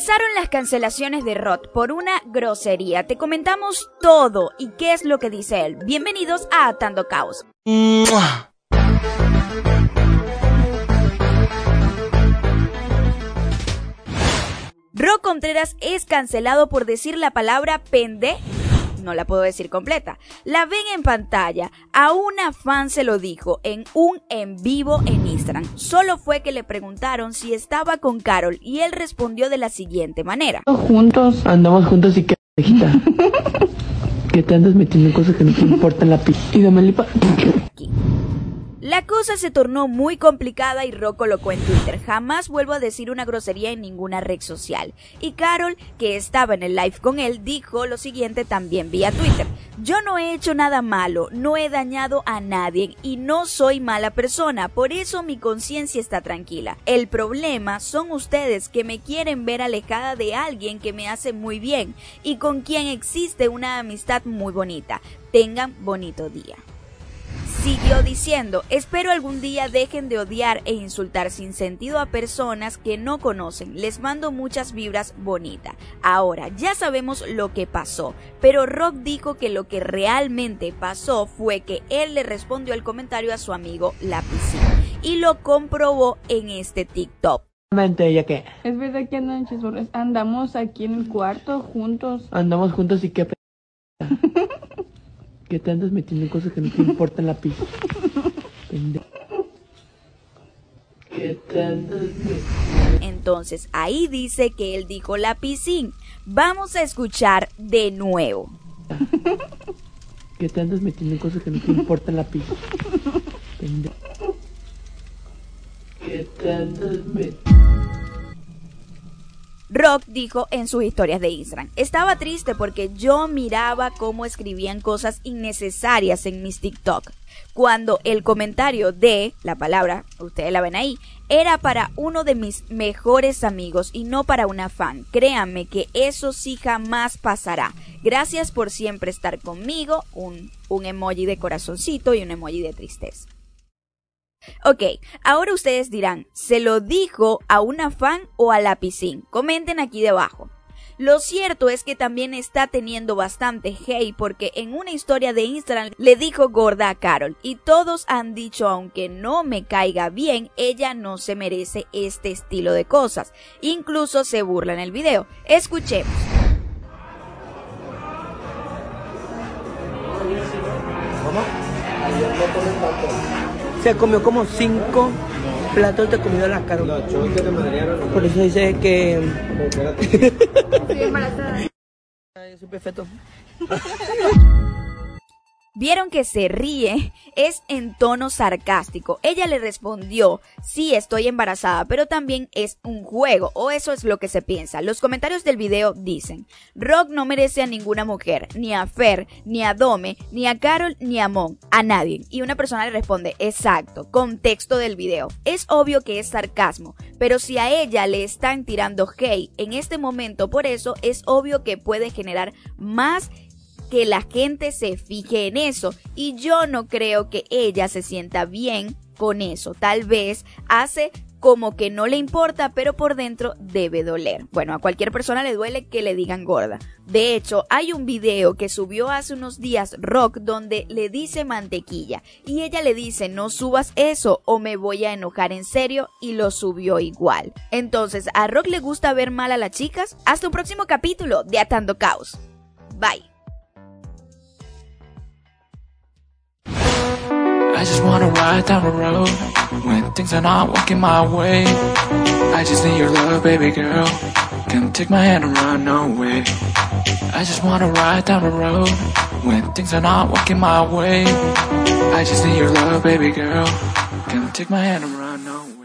Comenzaron las cancelaciones de Rod por una grosería. Te comentamos todo y qué es lo que dice él. Bienvenidos a Atando Caos. Rock Contreras es cancelado por decir la palabra pende no la puedo decir completa. La ven en pantalla. A una fan se lo dijo en un en vivo en Instagram. Solo fue que le preguntaron si estaba con Carol y él respondió de la siguiente manera. Juntos. Andamos juntos y que que te andas metiendo en cosas que no te importan la pista. Y dame lipa. La cosa se tornó muy complicada y Rocco colocó en Twitter, jamás vuelvo a decir una grosería en ninguna red social. Y Carol, que estaba en el live con él, dijo lo siguiente también vía Twitter. Yo no he hecho nada malo, no he dañado a nadie y no soy mala persona, por eso mi conciencia está tranquila. El problema son ustedes que me quieren ver alejada de alguien que me hace muy bien y con quien existe una amistad muy bonita. Tengan bonito día. Siguió diciendo, espero algún día dejen de odiar e insultar sin sentido a personas que no conocen. Les mando muchas vibras bonitas. Ahora, ya sabemos lo que pasó, pero Rock dijo que lo que realmente pasó fue que él le respondió el comentario a su amigo Lapicín y lo comprobó en este TikTok. ¿Ya qué? Es verdad que andan Andamos aquí en el cuarto juntos. Andamos juntos y qué que te andas metiendo en cosas que no te importan la pista. Entonces ahí dice que él dijo la piscina. Vamos a escuchar de nuevo. Que te andas metiendo en cosas que no te importan la pista. Que te andas metiendo. Rock dijo en sus historias de Instagram, estaba triste porque yo miraba cómo escribían cosas innecesarias en mis TikTok. Cuando el comentario de la palabra, ustedes la ven ahí, era para uno de mis mejores amigos y no para una fan. Créanme que eso sí jamás pasará. Gracias por siempre estar conmigo. Un, un emoji de corazoncito y un emoji de tristeza. Ok, ahora ustedes dirán, ¿se lo dijo a una fan o a la piscina? Comenten aquí debajo. Lo cierto es que también está teniendo bastante hate porque en una historia de Instagram le dijo gorda a Carol y todos han dicho aunque no me caiga bien, ella no se merece este estilo de cosas. Incluso se burla en el video. Escuchemos. Se comió como cinco platos de comida la cara. Por eso dice que... Estoy embarazada. Es perfecto. Vieron que se ríe, es en tono sarcástico. Ella le respondió, sí estoy embarazada, pero también es un juego, o eso es lo que se piensa. Los comentarios del video dicen, Rock no merece a ninguna mujer, ni a Fer, ni a Dome, ni a Carol, ni a Mon, a nadie. Y una persona le responde, exacto, contexto del video. Es obvio que es sarcasmo, pero si a ella le están tirando hate en este momento por eso, es obvio que puede generar más que la gente se fije en eso y yo no creo que ella se sienta bien con eso. Tal vez hace como que no le importa, pero por dentro debe doler. Bueno, a cualquier persona le duele que le digan gorda. De hecho, hay un video que subió hace unos días Rock donde le dice mantequilla y ella le dice no subas eso o me voy a enojar en serio y lo subió igual. Entonces, ¿a Rock le gusta ver mal a las chicas? Hasta un próximo capítulo de Atando Caos. Bye. I just wanna ride down the road when things are not working my way. I just need your love, baby girl. Come take my hand and run away. I just wanna ride down the road when things are not working my way. I just need your love, baby girl. Come take my hand and run away.